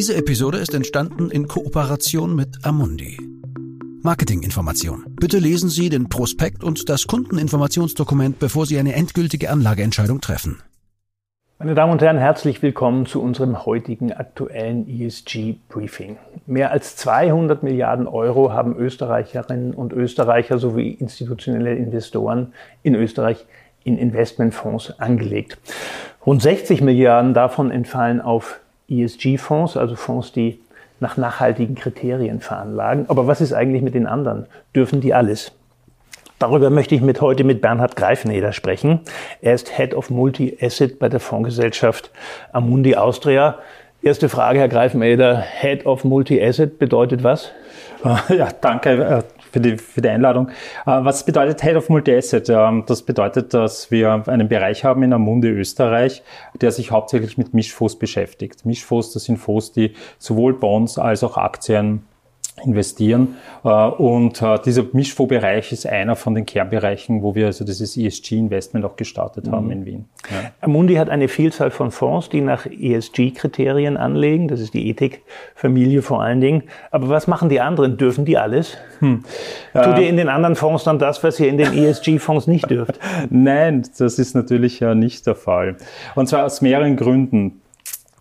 Diese Episode ist entstanden in Kooperation mit Amundi. Marketinginformation. Bitte lesen Sie den Prospekt und das Kundeninformationsdokument, bevor Sie eine endgültige Anlageentscheidung treffen. Meine Damen und Herren, herzlich willkommen zu unserem heutigen aktuellen ESG-Briefing. Mehr als 200 Milliarden Euro haben Österreicherinnen und Österreicher sowie institutionelle Investoren in Österreich in Investmentfonds angelegt. Rund 60 Milliarden davon entfallen auf ESG-Fonds, also Fonds, die nach nachhaltigen Kriterien veranlagen. Aber was ist eigentlich mit den anderen? Dürfen die alles? Darüber möchte ich mit heute mit Bernhard Greifneder sprechen. Er ist Head of Multi-Asset bei der Fondsgesellschaft Amundi Austria. Erste Frage, Herr Greifneder. Head of Multi-Asset bedeutet was? Ja, danke äh, für die, für die Einladung. Äh, was bedeutet Head of Multi-Asset? Ähm, das bedeutet, dass wir einen Bereich haben in Amundi Österreich, der sich hauptsächlich mit Mischfonds beschäftigt. Mischfonds, das sind Fonds, die sowohl Bonds als auch Aktien investieren. Äh, und äh, dieser Mischfondsbereich ist einer von den Kernbereichen, wo wir also dieses ESG-Investment auch gestartet haben mhm. in Wien. Ja. Amundi hat eine Vielzahl von Fonds, die nach ESG-Kriterien anlegen. Das ist die Ethikfamilie vor allen Dingen. Aber was machen die anderen? Dürfen die alles? Hm. Tut ihr in den anderen Fonds dann das, was ihr in den ESG-Fonds nicht dürft? Nein, das ist natürlich nicht der Fall. Und zwar aus mehreren Gründen.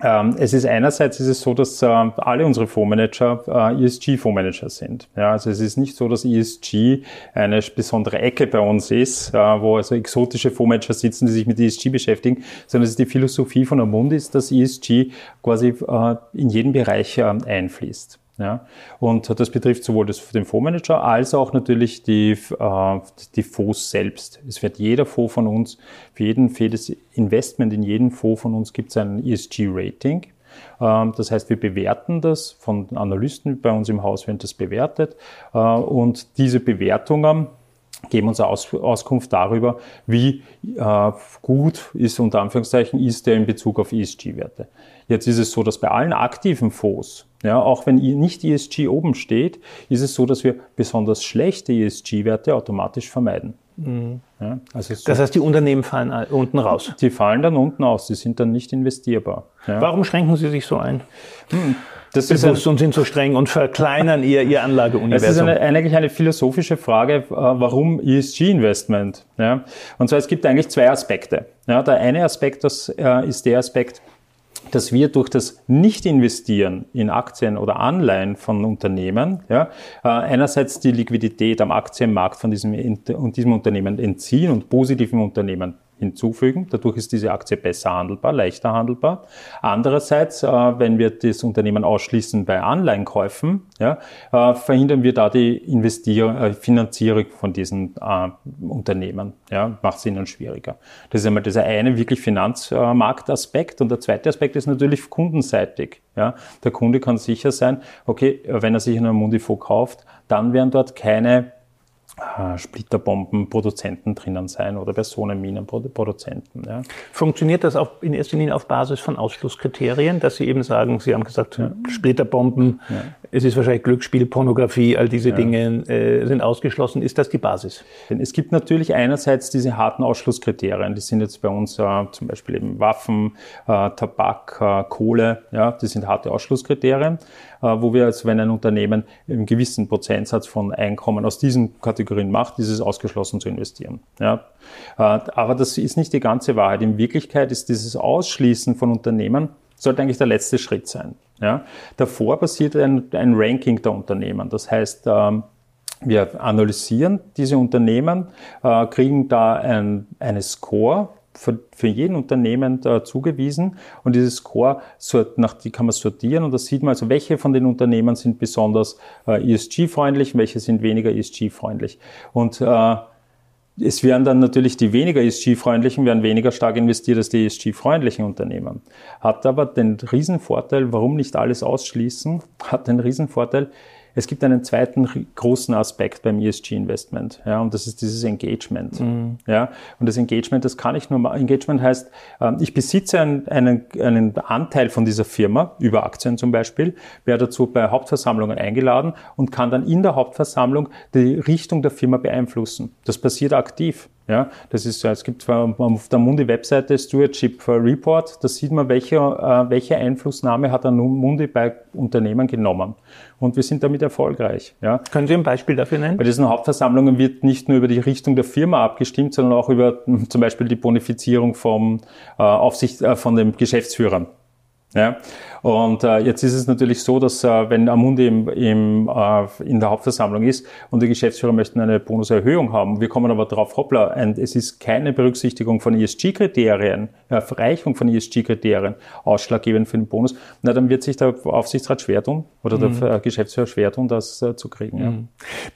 Ähm, es ist einerseits ist es so, dass äh, alle unsere Fondsmanager äh, ESG-Fondsmanager sind. Ja, also es ist nicht so, dass ESG eine besondere Ecke bei uns ist, äh, wo also exotische Fondsmanager sitzen, die sich mit ESG beschäftigen, sondern es ist die Philosophie von Amundi, dass ESG quasi in jeden Bereich einfließt. Ja, und das betrifft sowohl das, den Fondsmanager als auch natürlich die, äh, die Fonds selbst. Es wird jeder Fonds von uns, für, jeden, für jedes Investment in jeden Fonds von uns gibt es ein ESG-Rating. Ähm, das heißt, wir bewerten das, von Analysten bei uns im Haus werden das bewertet äh, und diese Bewertungen geben uns Aus, Auskunft darüber, wie äh, gut ist unter Anführungszeichen ist der in Bezug auf ESG-Werte. Jetzt ist es so, dass bei allen aktiven Fonds, ja, auch wenn nicht ESG oben steht, ist es so, dass wir besonders schlechte ESG-Werte automatisch vermeiden. Mhm. Ja, also so das heißt, die Unternehmen fallen unten raus? Die fallen dann unten aus, die sind dann nicht investierbar. Ja. Warum schränken Sie sich so ein? Hm. Das bewusst ein, und sind so streng und verkleinern ihr, ihr Anlageuniversum. Das ist eine, eigentlich eine philosophische Frage, äh, warum ESG-Investment? Ja? Und zwar, es gibt eigentlich zwei Aspekte. Ja, der eine Aspekt das, äh, ist der Aspekt, dass wir durch das Nicht-Investieren in Aktien oder Anleihen von Unternehmen ja, äh, einerseits die Liquidität am Aktienmarkt von diesem, diesem Unternehmen entziehen und positiven Unternehmen hinzufügen. Dadurch ist diese Aktie besser handelbar, leichter handelbar. Andererseits, äh, wenn wir das Unternehmen ausschließen bei Anleihenkäufen, ja, äh, verhindern wir da die Investier äh, Finanzierung von diesen Unternehmen. Ja, macht es ihnen schwieriger. Das ist einmal dieser eine wirklich Finanzmarktaspekt. Und der zweite Aspekt ist natürlich kundenseitig. Ja, der Kunde kann sicher sein, okay, wenn er sich in einem Mundifo kauft, dann werden dort keine Splitterbombenproduzenten drinnen sein oder Personenminenproduzenten. Ja. Funktioniert das auch in erster Linie auf Basis von Ausschlusskriterien, dass Sie eben sagen, Sie haben gesagt, ja. Splitterbomben, ja. es ist wahrscheinlich Glücksspiel, Pornografie, all diese Dinge äh, sind ausgeschlossen. Ist das die Basis? Es gibt natürlich einerseits diese harten Ausschlusskriterien, die sind jetzt bei uns äh, zum Beispiel eben Waffen, äh, Tabak, äh, Kohle, ja, das sind harte Ausschlusskriterien, äh, wo wir also, wenn ein Unternehmen einen gewissen Prozentsatz von Einkommen aus diesen Kategorien Kategorien macht, ist es ausgeschlossen zu investieren. Ja. Äh, aber das ist nicht die ganze Wahrheit. In Wirklichkeit ist dieses Ausschließen von Unternehmen sollte eigentlich der letzte Schritt sein. Ja. Davor passiert ein, ein Ranking der Unternehmen. Das heißt, ähm, wir analysieren diese Unternehmen, äh, kriegen da ein, eine Score für, für jeden Unternehmen da zugewiesen und dieses Score, sort, nach die kann man sortieren und da sieht man also, welche von den Unternehmen sind besonders äh, ESG-freundlich, welche sind weniger ESG-freundlich. Und äh, es werden dann natürlich die weniger ESG-freundlichen, werden weniger stark investiert als die ESG-freundlichen Unternehmen. Hat aber den Riesenvorteil, warum nicht alles ausschließen, hat den Riesenvorteil, es gibt einen zweiten großen Aspekt beim ESG-Investment, ja, und das ist dieses Engagement. Mhm. Ja, und das Engagement, das kann ich nur mal, Engagement heißt, ähm, ich besitze einen, einen, einen Anteil von dieser Firma, über Aktien zum Beispiel, werde dazu bei Hauptversammlungen eingeladen und kann dann in der Hauptversammlung die Richtung der Firma beeinflussen. Das passiert aktiv. Ja, das ist, es gibt auf der Mundi-Webseite Stewardship Report, da sieht man, welche, äh, welche Einflussnahme hat der Mundi bei Unternehmen genommen. Und wir sind damit erfolgreich. Ja. Können Sie ein Beispiel dafür nennen? Bei diesen Hauptversammlungen wird nicht nur über die Richtung der Firma abgestimmt, sondern auch über hm, zum Beispiel die Bonifizierung vom äh, Aufsicht, äh, von den Geschäftsführern. Ja. Und äh, jetzt ist es natürlich so, dass äh, wenn Amundi im, im, äh, in der Hauptversammlung ist und die Geschäftsführer möchten eine Bonuserhöhung haben, wir kommen aber drauf, hoppla, und es ist keine Berücksichtigung von ESG-Kriterien, Erreichung von ESG-Kriterien ausschlaggebend für den Bonus, na dann wird sich der Aufsichtsrat schwer tun oder mhm. der Geschäftsführer schwer tun, das äh, zu kriegen. Ja. Mhm.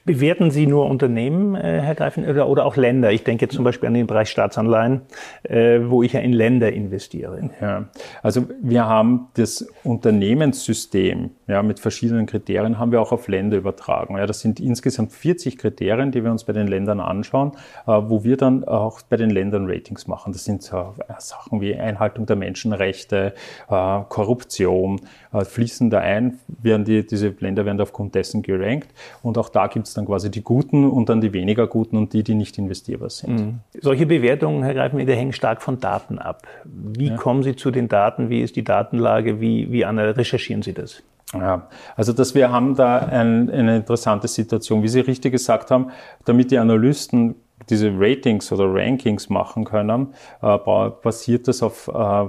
Bewerten Sie nur Unternehmen, äh, Herr Greifen, oder, oder auch Länder? Ich denke zum Beispiel an den Bereich Staatsanleihen, äh, wo ich ja in Länder investiere. Ja, also wir haben das Unternehmenssystem ja, mit verschiedenen Kriterien haben wir auch auf Länder übertragen. Ja, das sind insgesamt 40 Kriterien, die wir uns bei den Ländern anschauen, äh, wo wir dann auch bei den Ländern Ratings machen. Das sind äh, Sachen wie Einhaltung der Menschenrechte, äh, Korruption, fließen da ein, werden die, diese Länder werden aufgrund dessen gerankt. Und auch da gibt es dann quasi die Guten und dann die weniger Guten und die, die nicht investierbar sind. Mhm. Solche Bewertungen, Herr Greifeneder, hängen stark von Daten ab. Wie ja. kommen Sie zu den Daten? Wie ist die Datenlage? Wie, wie recherchieren Sie das? Ja, also dass wir haben da ein, eine interessante Situation, wie Sie richtig gesagt haben, damit die Analysten diese Ratings oder Rankings machen können, äh, basiert das auf äh,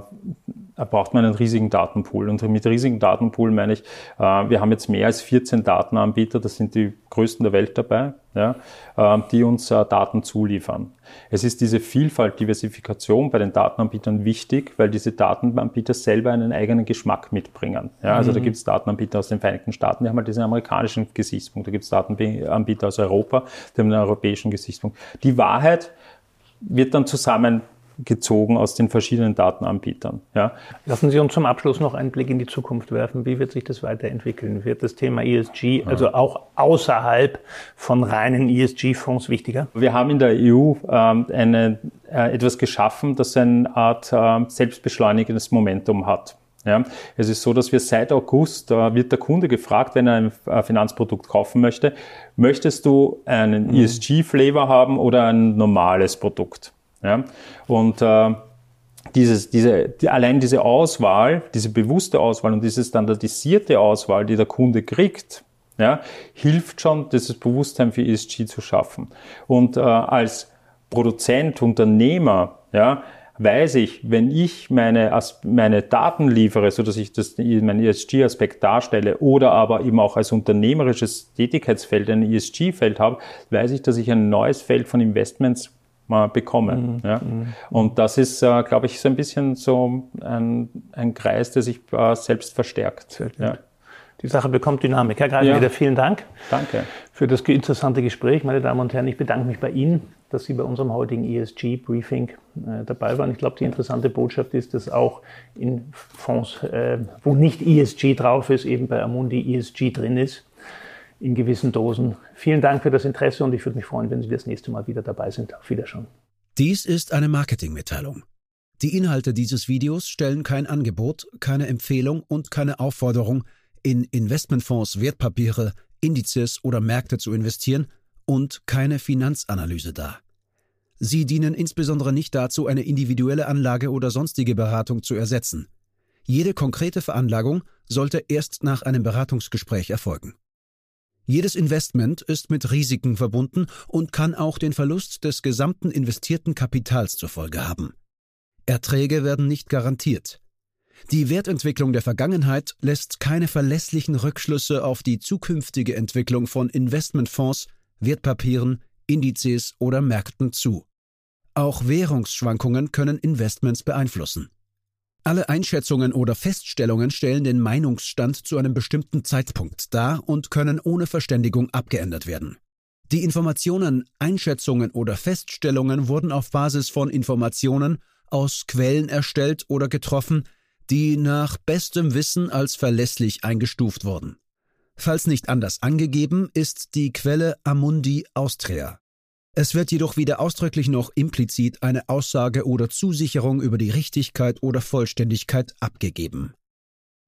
braucht man einen riesigen Datenpool. Und mit riesigen Datenpool meine ich, äh, wir haben jetzt mehr als 14 Datenanbieter, das sind die größten der Welt dabei, ja, äh, die uns äh, Daten zuliefern. Es ist diese Vielfalt, Diversifikation bei den Datenanbietern wichtig, weil diese Datenanbieter selber einen eigenen Geschmack mitbringen. Ja, also mhm. da gibt es Datenanbieter aus den Vereinigten Staaten, die haben halt diesen amerikanischen Gesichtspunkt. Da gibt es Datenanbieter aus Europa, die haben einen europäischen Gesichtspunkt. Die Wahrheit wird dann zusammen gezogen aus den verschiedenen Datenanbietern. Ja. Lassen Sie uns zum Abschluss noch einen Blick in die Zukunft werfen. Wie wird sich das weiterentwickeln? Wird das Thema ESG, also auch außerhalb von reinen ESG-Fonds wichtiger? Wir haben in der EU ähm, eine, äh, etwas geschaffen, das eine Art äh, selbstbeschleunigendes Momentum hat. Ja, es ist so, dass wir seit August, da wird der Kunde gefragt, wenn er ein äh, Finanzprodukt kaufen möchte, möchtest du einen mhm. ESG-Flavor haben oder ein normales Produkt? Ja? Und äh, dieses, diese, die, allein diese Auswahl, diese bewusste Auswahl und diese standardisierte Auswahl, die der Kunde kriegt, ja, hilft schon, dieses Bewusstsein für ESG zu schaffen. Und äh, als Produzent, Unternehmer, ja, weiß ich, wenn ich meine, meine Daten liefere, so dass ich das, meinen ESG-Aspekt darstelle oder aber eben auch als unternehmerisches Tätigkeitsfeld ein ESG-Feld habe, weiß ich, dass ich ein neues Feld von Investments mal bekomme. Mhm. Ja? Mhm. Und das ist, äh, glaube ich, so ein bisschen so ein, ein Kreis, der sich äh, selbst verstärkt. Ja. Die Sache bekommt Dynamik. Herr Greifeneder, ja. vielen Dank Danke. für das interessante Gespräch. Meine Damen und Herren, ich bedanke mich bei Ihnen, dass Sie bei unserem heutigen ESG-Briefing äh, dabei waren. Ich glaube, die interessante Botschaft ist, dass auch in Fonds, äh, wo nicht ESG drauf ist, eben bei Amundi ESG drin ist in gewissen Dosen. Vielen Dank für das Interesse und ich würde mich freuen, wenn Sie das nächste Mal wieder dabei sind. Auf Wiedersehen. Dies ist eine Marketingmitteilung. Die Inhalte dieses Videos stellen kein Angebot, keine Empfehlung und keine Aufforderung, in Investmentfonds, Wertpapiere, Indizes oder Märkte zu investieren und keine Finanzanalyse dar. Sie dienen insbesondere nicht dazu, eine individuelle Anlage oder sonstige Beratung zu ersetzen. Jede konkrete Veranlagung sollte erst nach einem Beratungsgespräch erfolgen. Jedes Investment ist mit Risiken verbunden und kann auch den Verlust des gesamten investierten Kapitals zur Folge haben. Erträge werden nicht garantiert. Die Wertentwicklung der Vergangenheit lässt keine verlässlichen Rückschlüsse auf die zukünftige Entwicklung von Investmentfonds, Wertpapieren, Indizes oder Märkten zu. Auch Währungsschwankungen können Investments beeinflussen. Alle Einschätzungen oder Feststellungen stellen den Meinungsstand zu einem bestimmten Zeitpunkt dar und können ohne Verständigung abgeändert werden. Die Informationen, Einschätzungen oder Feststellungen wurden auf Basis von Informationen aus Quellen erstellt oder getroffen, die nach bestem Wissen als verlässlich eingestuft wurden. Falls nicht anders angegeben, ist die Quelle Amundi Austria. Es wird jedoch weder ausdrücklich noch implizit eine Aussage oder Zusicherung über die Richtigkeit oder Vollständigkeit abgegeben.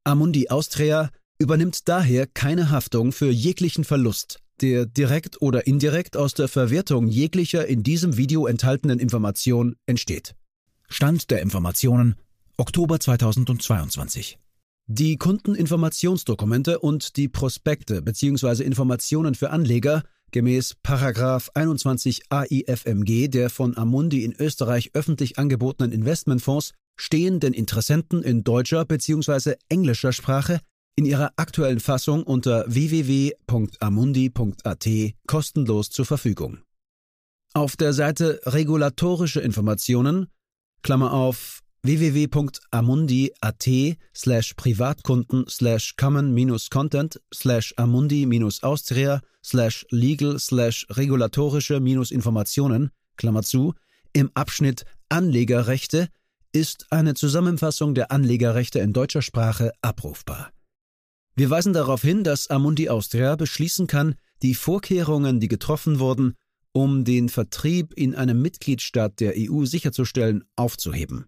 Amundi Austria übernimmt daher keine Haftung für jeglichen Verlust, der direkt oder indirekt aus der Verwertung jeglicher in diesem Video enthaltenen Information entsteht. Stand der Informationen Oktober 2022. Die Kundeninformationsdokumente und die Prospekte bzw. Informationen für Anleger gemäß Paragraph 21 AIFMG der von Amundi in Österreich öffentlich angebotenen Investmentfonds stehen den Interessenten in deutscher bzw. englischer Sprache in ihrer aktuellen Fassung unter www.amundi.at kostenlos zur Verfügung. Auf der Seite Regulatorische Informationen, Klammer auf www.amundi.at slash Privatkunden slash common-content slash amundi-austria slash legal slash regulatorische-informationen, Klammer zu, im Abschnitt Anlegerrechte ist eine Zusammenfassung der Anlegerrechte in deutscher Sprache abrufbar. Wir weisen darauf hin, dass Amundi Austria beschließen kann, die Vorkehrungen, die getroffen wurden, um den Vertrieb in einem Mitgliedstaat der EU sicherzustellen, aufzuheben.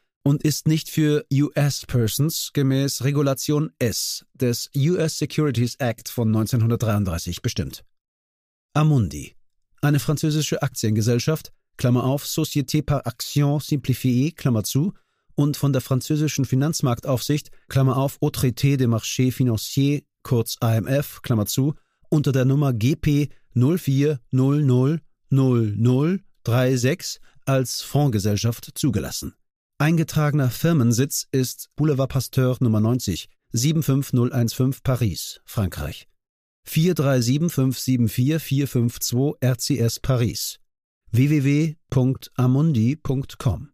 und ist nicht für US-Persons gemäß Regulation S des US Securities Act von 1933 bestimmt. Amundi, eine französische Aktiengesellschaft, Klammer auf, Société par Action Simplifiée, Klammer zu, und von der französischen Finanzmarktaufsicht, Klammer auf, Autorité des Marchés Financiers, kurz AMF, Klammer zu, unter der Nummer GP 04000036 als Fondsgesellschaft zugelassen. Eingetragener Firmensitz ist Boulevard Pasteur Nummer 90, 75015 Paris, Frankreich. 437574452 RCS Paris. www.amundi.com